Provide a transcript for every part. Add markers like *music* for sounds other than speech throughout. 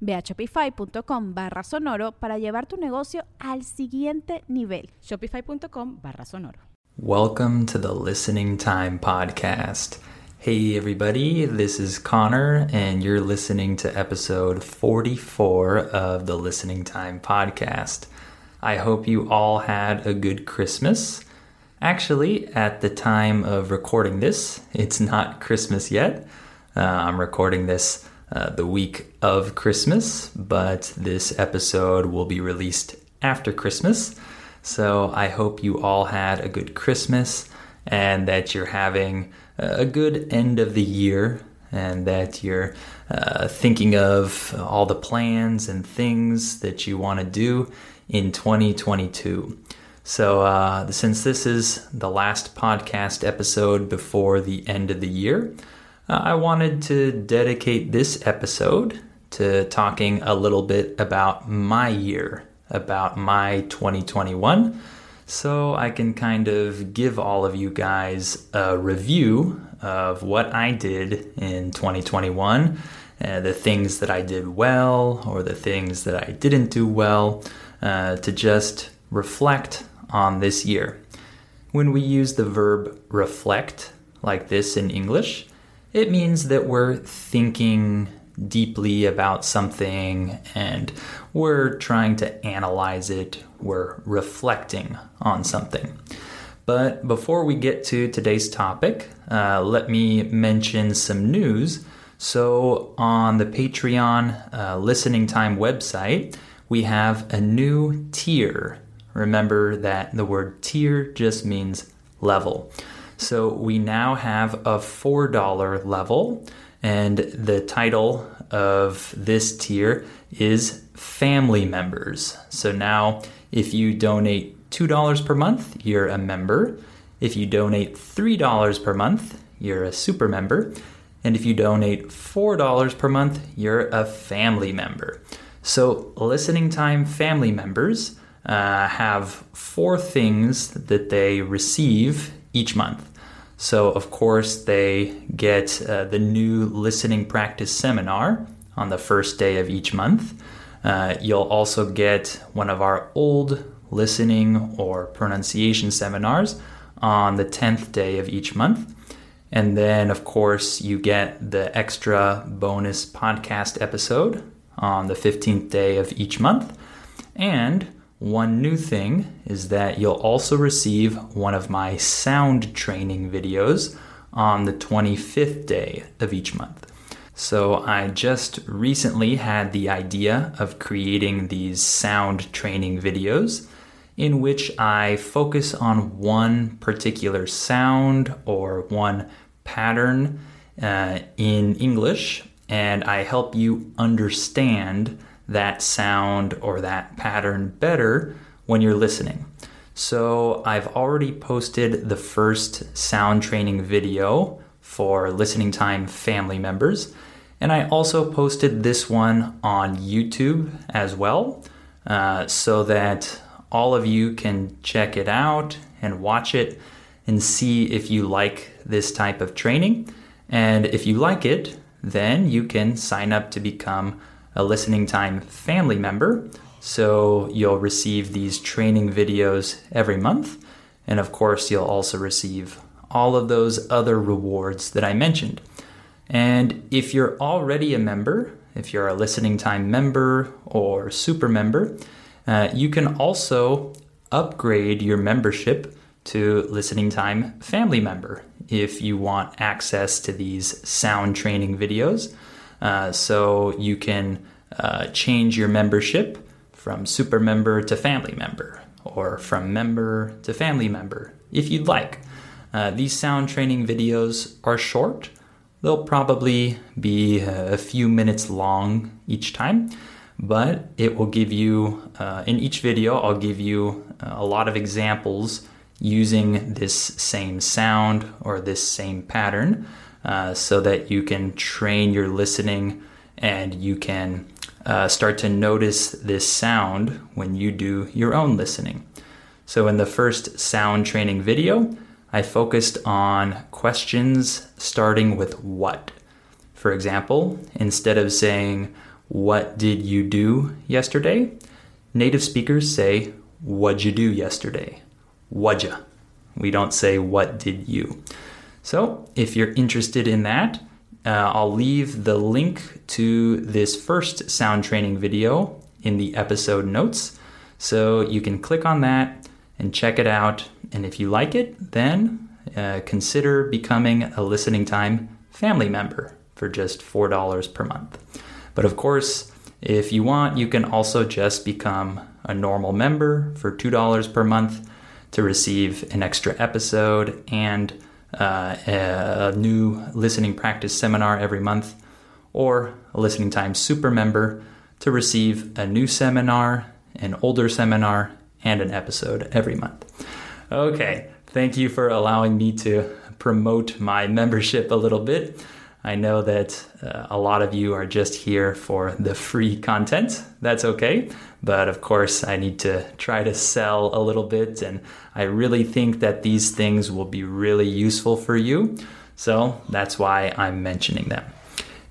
Ve a shopify.com barra sonoro para llevar tu negocio al siguiente nivel. Shopify.com barra sonoro. Welcome to the Listening Time Podcast. Hey, everybody, this is Connor, and you're listening to episode 44 of the Listening Time Podcast. I hope you all had a good Christmas. Actually, at the time of recording this, it's not Christmas yet. Uh, I'm recording this uh, the week of Christmas, but this episode will be released after Christmas. So I hope you all had a good Christmas and that you're having a good end of the year and that you're uh, thinking of all the plans and things that you want to do in 2022. So, uh, since this is the last podcast episode before the end of the year, uh, I wanted to dedicate this episode to talking a little bit about my year, about my 2021, so I can kind of give all of you guys a review of what I did in 2021, uh, the things that I did well or the things that I didn't do well, uh, to just reflect on this year. When we use the verb reflect like this in English, it means that we're thinking deeply about something and we're trying to analyze it, we're reflecting on something. But before we get to today's topic, uh, let me mention some news. So, on the Patreon uh, listening time website, we have a new tier. Remember that the word tier just means level. So we now have a $4 level, and the title of this tier is Family Members. So now, if you donate $2 per month, you're a member. If you donate $3 per month, you're a super member. And if you donate $4 per month, you're a family member. So, listening time family members uh, have four things that they receive each month. So, of course, they get uh, the new listening practice seminar on the first day of each month. Uh, you'll also get one of our old listening or pronunciation seminars on the 10th day of each month. And then, of course, you get the extra bonus podcast episode on the 15th day of each month. And one new thing is that you'll also receive one of my sound training videos on the 25th day of each month. So, I just recently had the idea of creating these sound training videos in which I focus on one particular sound or one pattern uh, in English, and I help you understand that sound or that pattern better when you're listening. So, I've already posted the first sound training video for listening time family members, and I also posted this one on YouTube as well, uh, so that all of you can check it out and watch it and see if you like this type of training. And if you like it, then you can sign up to become a listening time family member. So you'll receive these training videos every month. And of course, you'll also receive all of those other rewards that I mentioned. And if you're already a member, if you're a listening time member or super member, uh, you can also upgrade your membership to Listening Time Family Member if you want access to these sound training videos. Uh, so you can uh, change your membership from super member to family member or from member to family member if you'd like. Uh, these sound training videos are short. They'll probably be a few minutes long each time, but it will give you, uh, in each video, I'll give you uh, a lot of examples using this same sound or this same pattern uh, so that you can train your listening and you can uh, start to notice this sound when you do your own listening. So, in the first sound training video, I focused on questions starting with what. For example, instead of saying, What did you do yesterday? native speakers say, What'd you do yesterday? What'd We don't say, What did you? So, if you're interested in that, uh, I'll leave the link to this first sound training video in the episode notes. So you can click on that and check it out. And if you like it, then uh, consider becoming a listening time family member for just $4 per month. But of course, if you want, you can also just become a normal member for $2 per month to receive an extra episode and uh, a new listening practice seminar every month, or a listening time super member to receive a new seminar, an older seminar, and an episode every month. Okay, thank you for allowing me to promote my *laughs* membership a little bit. I know that uh, a lot of you are just here for the free content. That's okay. But of course, I need to try to sell a little bit, and I really think that these things will be really useful for you. So that's why I'm mentioning them.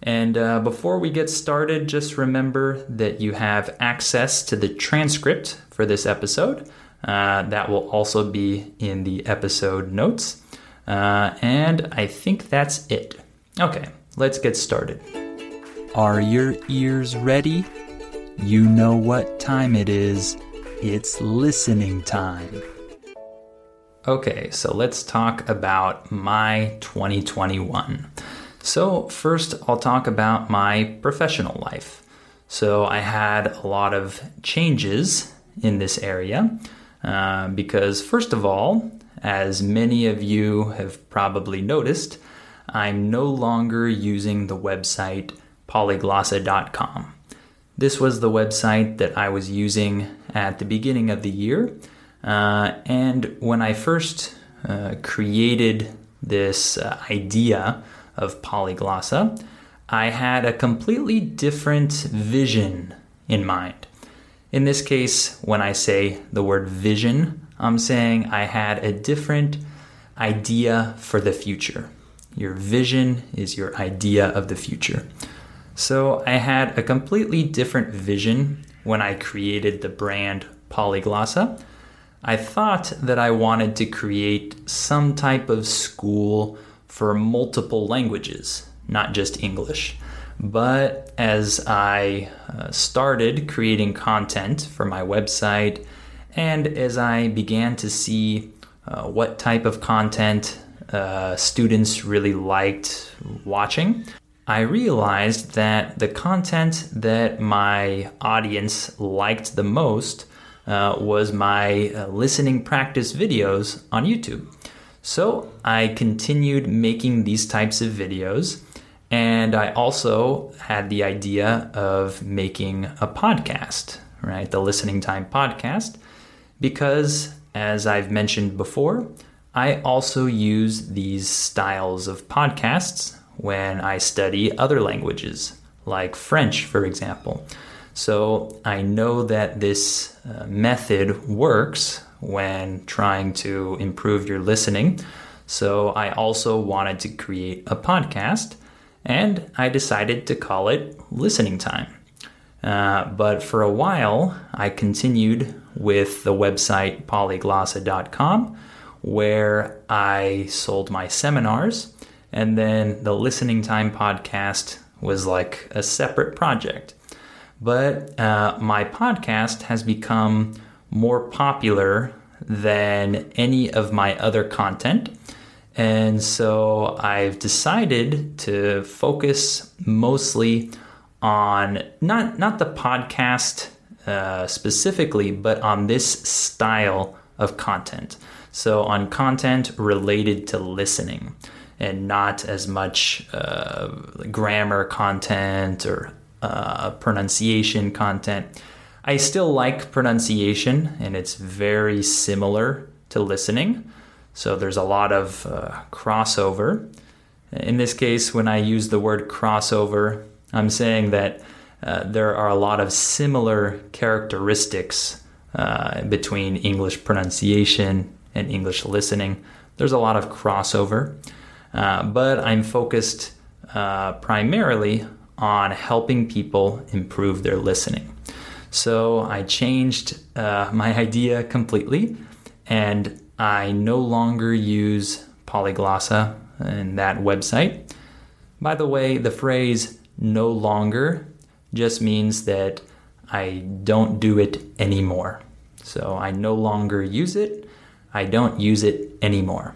And uh, before we get started, just remember that you have access to the transcript for this episode. Uh, that will also be in the episode notes. Uh, and I think that's it. Okay, let's get started. Are your ears ready? You know what time it is. It's listening time. Okay, so let's talk about my 2021. So, first, I'll talk about my professional life. So, I had a lot of changes in this area uh, because, first of all, as many of you have probably noticed, I'm no longer using the website polyglossa.com. This was the website that I was using at the beginning of the year. Uh, and when I first uh, created this uh, idea of polyglossa, I had a completely different vision in mind. In this case, when I say the word vision, I'm saying I had a different idea for the future. Your vision is your idea of the future. So I had a completely different vision when I created the brand Polyglossa. I thought that I wanted to create some type of school for multiple languages, not just English. But as I uh, started creating content for my website, and as I began to see uh, what type of content uh, students really liked watching, I realized that the content that my audience liked the most uh, was my uh, listening practice videos on YouTube. So I continued making these types of videos, and I also had the idea of making a podcast, right? The Listening Time podcast, because as I've mentioned before, I also use these styles of podcasts when I study other languages, like French, for example. So I know that this uh, method works when trying to improve your listening. So I also wanted to create a podcast, and I decided to call it Listening Time. Uh, but for a while, I continued with the website polyglossa.com where I sold my seminars, and then the Listening Time podcast was like a separate project. But uh, my podcast has become more popular than any of my other content. And so I've decided to focus mostly on not not the podcast uh, specifically, but on this style of content. So on content related to listening, and not as much uh, grammar content or uh, pronunciation content. I still like pronunciation, and it's very similar to listening. So there's a lot of uh, crossover. In this case, when I use the word crossover, I'm saying that uh, there are a lot of similar characteristics uh, between English pronunciation and English listening. There's a lot of crossover, uh, but I'm focused uh, primarily on helping people improve their listening. So I changed uh, *laughs* my idea completely, and I no longer use Polyglossa in that website. By the way, the phrase no longer just means that I don't do it anymore. So I no longer use it. I don't use it anymore.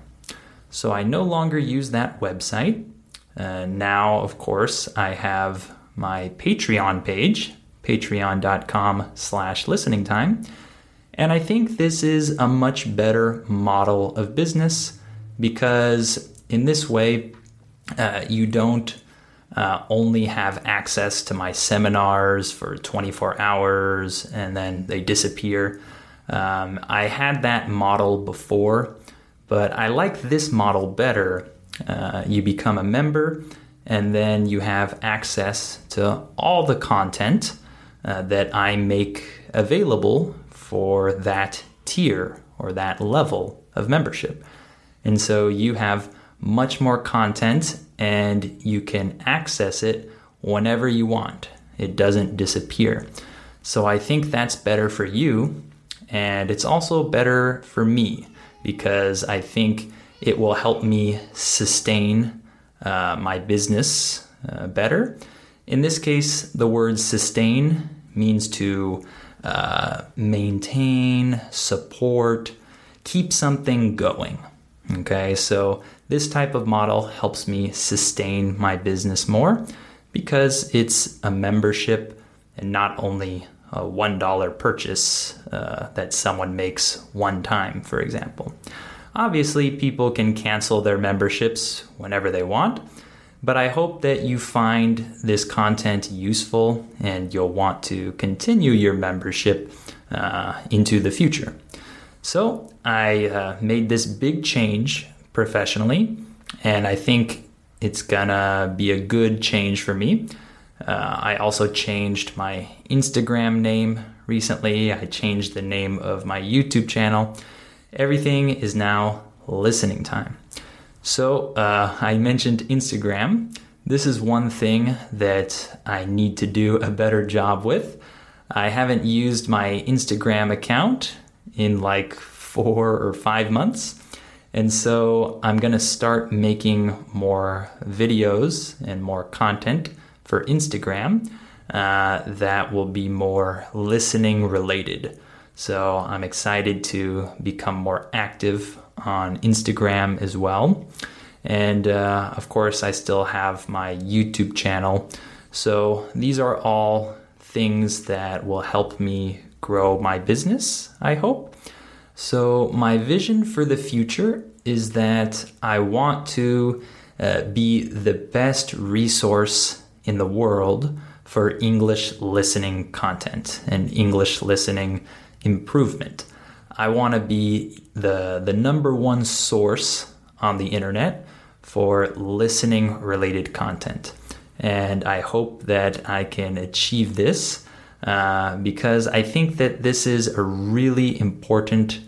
So I no longer use that website. Uh, now, of course, I have my Patreon page, patreon.com slash listening time. And I think this is a much better model of business because in this way, uh, you don't uh, only have access to my seminars for 24 hours and then they disappear. Um, I had that model before, but I like this model better. Uh, you become a member and then you have access to all the content uh, that I make available for that tier or that level of membership. And so you have much more content and you can access it whenever you want. It doesn't disappear. So I think that's better for you. And it's also better for me because I think it will help me sustain uh, my business uh, better. In this case, the word sustain means to uh, maintain, support, keep something going. Okay, so this type of model helps me sustain my business more because it's a membership and not only a $1 purchase uh, that someone makes one time, for example. Obviously, people can cancel their memberships whenever they want, but I hope that you find this content useful and you'll want to continue your membership uh, into the future. So, I uh, made this big change professionally, and I think it's gonna be a good change for me. Uh, I also changed my Instagram name recently. I changed the name of my YouTube channel. Everything is now listening time. So, uh, I mentioned Instagram. This is one thing that I need to do a better job with. I haven't used my Instagram account in like four or five months. And so I'm going to start making more videos and more content for Instagram uh, that will be more listening related. So I'm excited to become more active on Instagram as well. And uh, of course, I still have my YouTube channel. So these are all things that will help me grow my business, I hope. So, my vision for the future is that I want to uh, be the best resource in the world for English listening content and English listening improvement. I want to be the, the number one source on the internet for listening related content. And I hope that I can achieve this uh, because I think that this is a really important,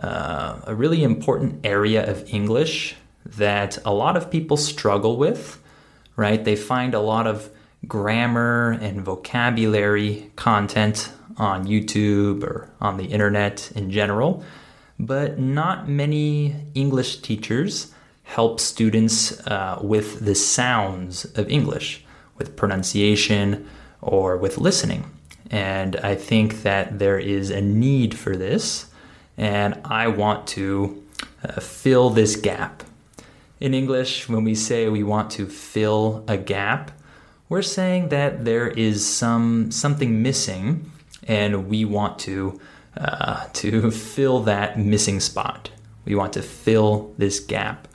uh, a really important area of English that a lot of people struggle with. Right? They find a lot of grammar and vocabulary content on YouTube or on the internet in general, but not many English teachers help students uh, with the sounds of English, with pronunciation or with listening. And I think that there is a need for this. and I want to uh, fill this gap. In English, when we say we want to fill a gap, we're saying that there is some something missing, and we want to uh, to fill that missing spot. We want to fill this gap.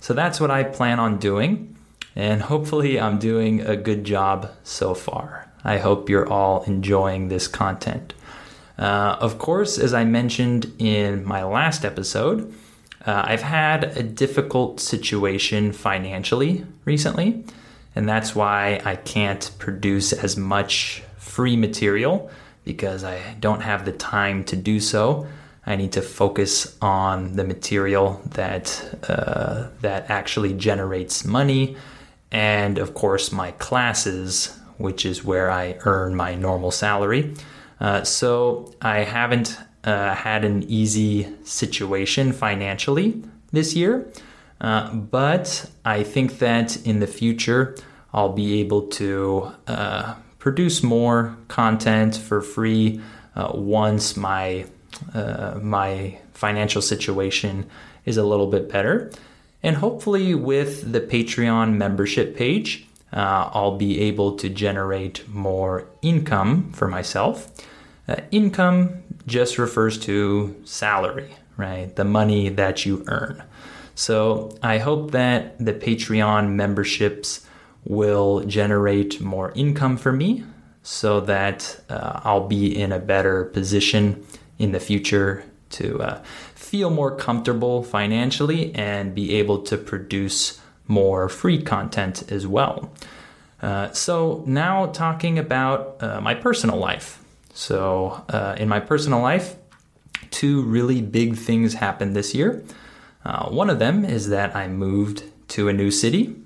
So that's what I plan on doing, and hopefully, I'm doing a good job so far. I hope you're all enjoying this content. Uh, of course, as I mentioned in my last episode, uh, I've had a difficult situation financially recently, and that's why I can't produce as much free material because I don't have the time to do so. I need to focus on the material that uh, that actually generates money, and of course my classes, which is where I earn my normal salary. Uh, so I haven't uh, had an easy situation financially this year, uh, but I think that in the future I'll be able to uh, produce more content for free uh, once my uh, my financial situation is a little bit better, and hopefully with the Patreon membership page. Uh, I'll be able to generate more income for myself. Uh, income just refers to salary, right? The money that you earn. So I hope that the Patreon memberships will generate more income for me so that uh, I'll be in a better position in the future to uh, feel more comfortable financially and be able to produce more free content as well. Uh, so, now talking about uh, my personal life. So, uh, in my personal life, two really big things happened this year. Uh, one of them is that I moved to a new city.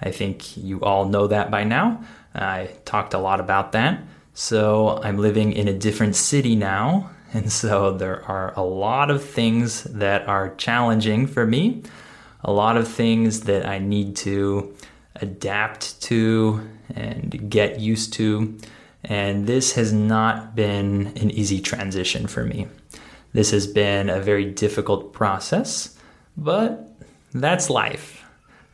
I think you all know that by now. I talked a lot about that. So, I'm living in a different city now. *laughs* And so, there are a lot of things that are challenging for me, a lot of things that I need to adapt to and get used to. And this has not been an easy transition for me. This has been a very difficult process, but that's life.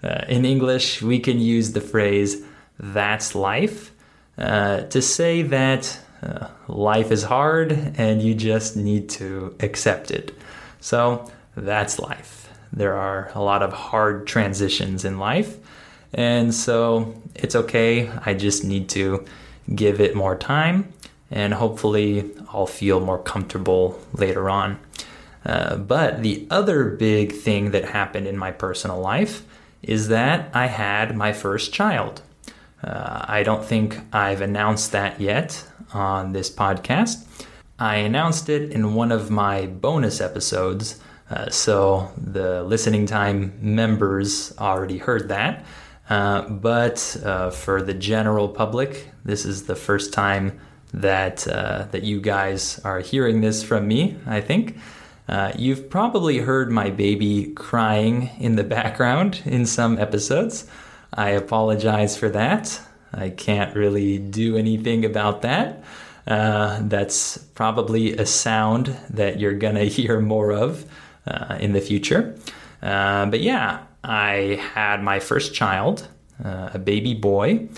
Uh, in English, we can use the phrase, that's life, uh, to say that uh, life is hard and you just need to accept it. So that's life. There are a lot of hard transitions in life. And so it's okay. I just need to give it more time, and hopefully I'll feel more comfortable later on. Uh, but the other big thing that happened in my personal life is that I had my first child. Uh, I don't think I've announced that yet on this podcast. I announced it in one of my bonus episodes, uh, so the listening time members already heard that. Uh, but uh, for the general public, this is the first time that uh, that you guys are hearing this from me. I think uh, you've probably heard my baby crying in the *laughs* background in some episodes. I apologize for that. I can't really do anything about that. Uh, that's probably a sound that you're gonna *laughs* hear more of in the future. but yeah, I had my first child, uh, a baby boy,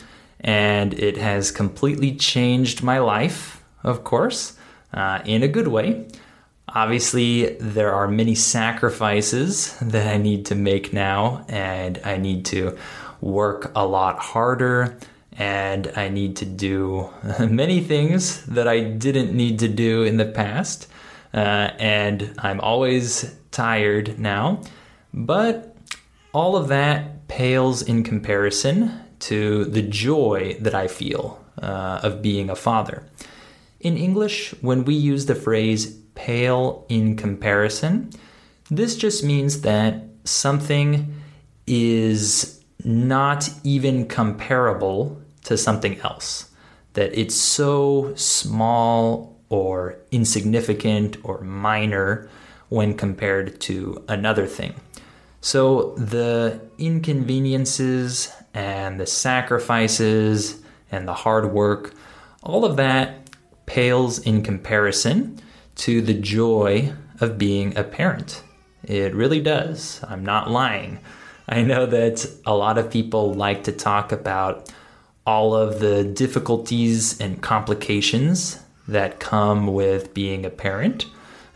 and it has completely changed my life, of course, uh, in a good way. Obviously, there are many sacrifices that I need to make now, and I need to work a lot harder, and I need to do *laughs* many things that I didn't need to do in the past. Uh, and I'm always tired now, but all of that pales in comparison to the joy that I feel uh, of being a father. In English, when we use the phrase pale in comparison, this just means that something is not even comparable to something else. That it's so small or insignificant or minor when compared to another thing. So the inconveniences and the sacrifices and the hard work, all of that pales in comparison to the joy of being a parent. It really does. I'm not lying. I know that a lot of people like to talk about all of the difficulties and complications that come with being a parent,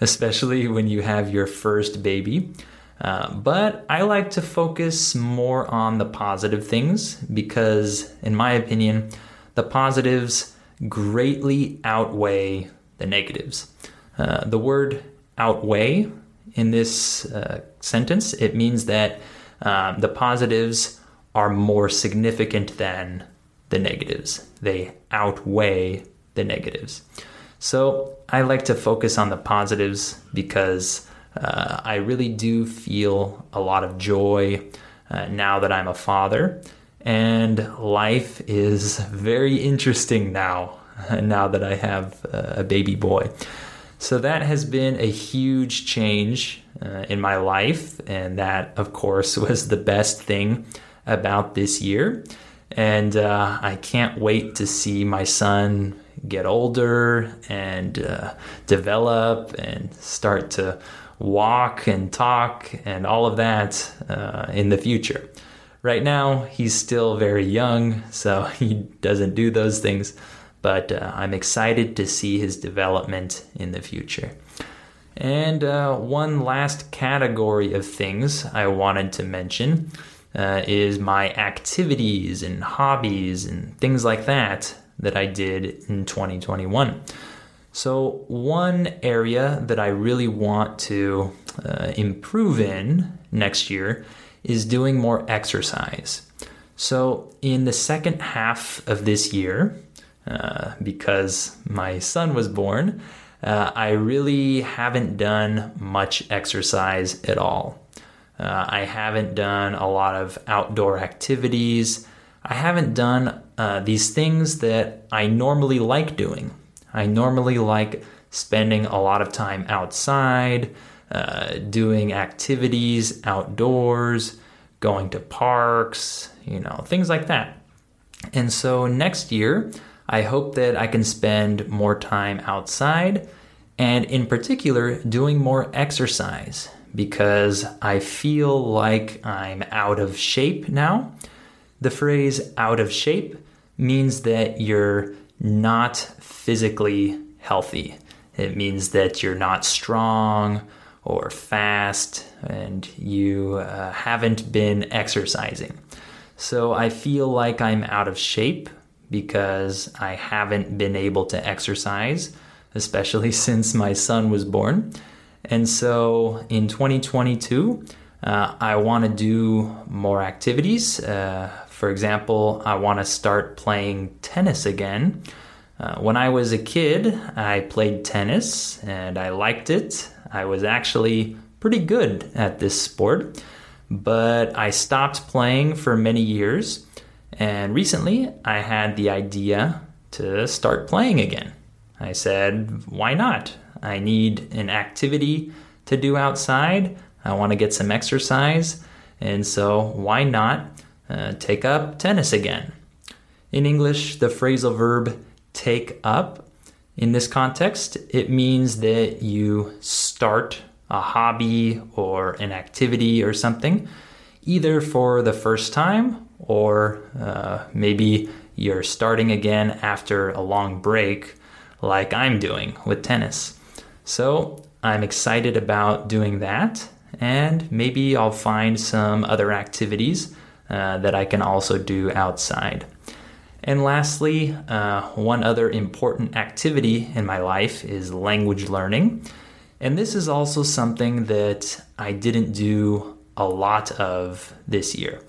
especially when you have your first baby. Uh, but I like to focus more on the positive things because, in my opinion, the positives greatly outweigh the negatives. Uh, the word outweigh in this uh, sentence, it means that um, the positives are more significant than the negatives. They outweigh the negatives. So I like to focus on the positives because uh, I really do feel a lot of joy uh, now that I'm a father. And life is very interesting now, *laughs* now that I have a baby boy. So that has been a huge change uh, in my life. And that, of course, *laughs* was the best thing about this year. And uh, I can't wait to see my son get older and uh, develop and start to walk and talk and all of that uh, in the future. Right now, he's still very young, so *laughs* he doesn't do those things, but uh, I'm excited to see his development in the future. And uh, one last category of things I wanted to mention uh, is my activities and hobbies and things like that that I did in 2021. So, one area that I really want to uh, improve in next year is doing more exercise. So, in the second half of this year, uh, because my son was born, uh, I really haven't done much exercise at all. Uh, I haven't done a lot of outdoor activities. I haven't done uh, these things that I normally like doing. I normally like spending a lot of time outside, uh, doing activities outdoors, going to parks, you know, things like that. And so next year, I hope that I can spend more time outside and, in particular, doing more exercise because I feel like I'm out of shape now. The phrase out of shape means that you're not physically healthy. It means that you're not strong or fast and you uh, haven't been exercising. So I feel like I'm out of shape because I haven't been able to exercise, especially *laughs* since my son was born. And so in 2022, uh, I want to do more activities. Uh, for example, I want to start playing tennis again. Uh, when I was a kid, I played tennis and I liked it. I was actually pretty good at this sport, but I stopped playing for many years. And recently, I had the idea to start playing again. I said, why not? I need an activity to do outside. I want to get some exercise. And so, why not uh, take up tennis again? In English, the phrasal verb take up in this context, it means that you start a hobby or an activity or something, either for the first time or uh, maybe you're starting again after a long break, like I'm doing with tennis. So I'm excited about doing that, and maybe I'll find some other activities uh, that I can also do outside. And lastly, uh, one other important activity in my life is language learning. And this is also something that I didn't do a lot of this year.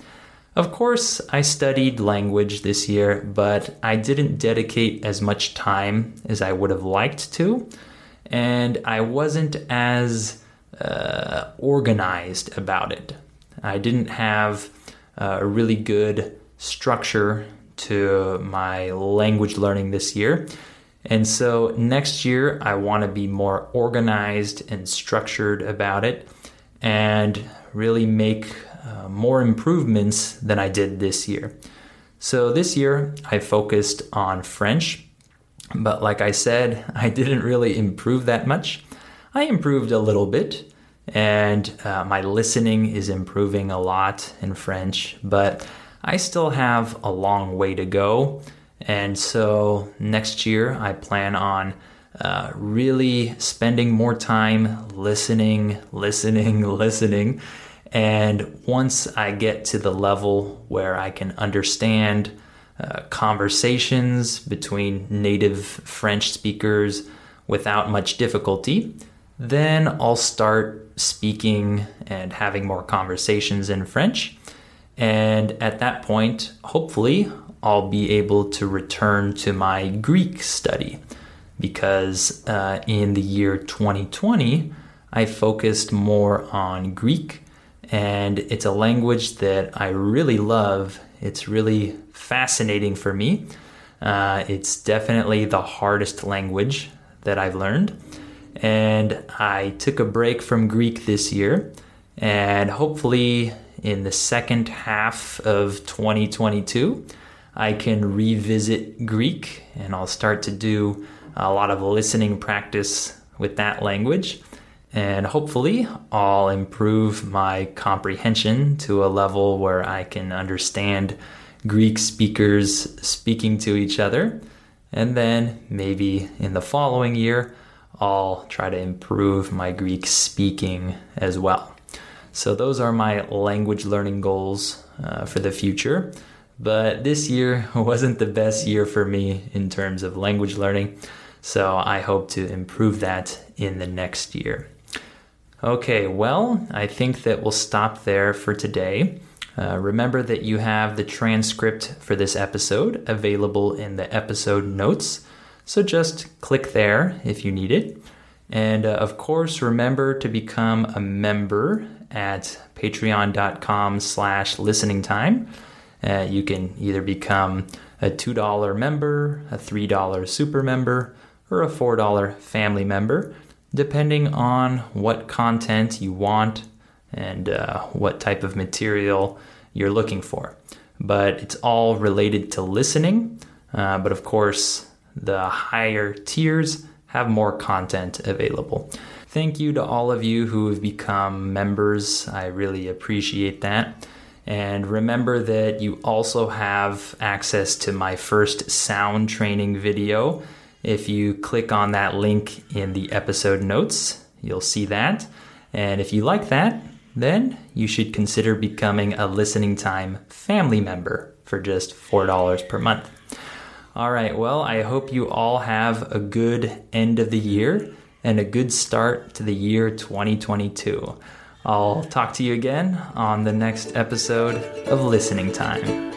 Of course, I studied language this year, but I didn't dedicate as much time as I would have liked to and I wasn't as uh, organized about it. I didn't have uh, a really good structure to my language learning this year. And so next year, I want to be more organized and structured about it and really make uh, more improvements than I did this year. So this year, I focused on French but like I said, *laughs* I didn't really improve that much. I improved a little bit, and uh, my listening is improving a lot in French, but I still have a long way to go. And so next year, I plan on uh, really spending more time listening, listening, *laughs* listening. And once I get to the level where I can understand uh, conversations between native French speakers without much difficulty, then I'll start speaking and having more conversations in French. And at that point, hopefully, I'll be able to return to my Greek study because uh, in the year 2020, I focused more on Greek, and it's a language that I really love. It's really fascinating for me. Uh, it's definitely the hardest language that I've learned. And I took a break from Greek this year, and hopefully, in the second half of 2022, I can revisit Greek and I'll start to do a lot of listening practice with that language. And hopefully, I'll improve my comprehension to a level where I can understand Greek speakers speaking to each other. And then maybe in the following year, I'll try to improve my Greek speaking as well. So, those are my language learning goals uh, for the future. But this year *laughs* wasn't the best year for me in terms of language learning. So I hope to improve that in the next year. Okay, well, I think that we'll stop there for today. Uh, remember that you have the transcript for this episode available in the episode notes. So just click there if you need it. And uh, of course, remember to become a member at patreon.com slash listening time. Uh, you can either become a $2 member, a $3 super member, or a $4 family member, depending on what content you want and uh, what type of material you're looking for. But it's all related to listening. Uh, but of course, the higher tiers have more content available. Thank you to all of you who have become members. I really appreciate that. And remember that you also have access to my first sound training video if you click on that link in the episode notes, you'll see that. And if you like that, then you should consider becoming a listening time family member for just $4 per month. All right, well, I hope you all have a good end of the year and a good start to the year 2022. I'll talk to you again on the next episode of Listening Time.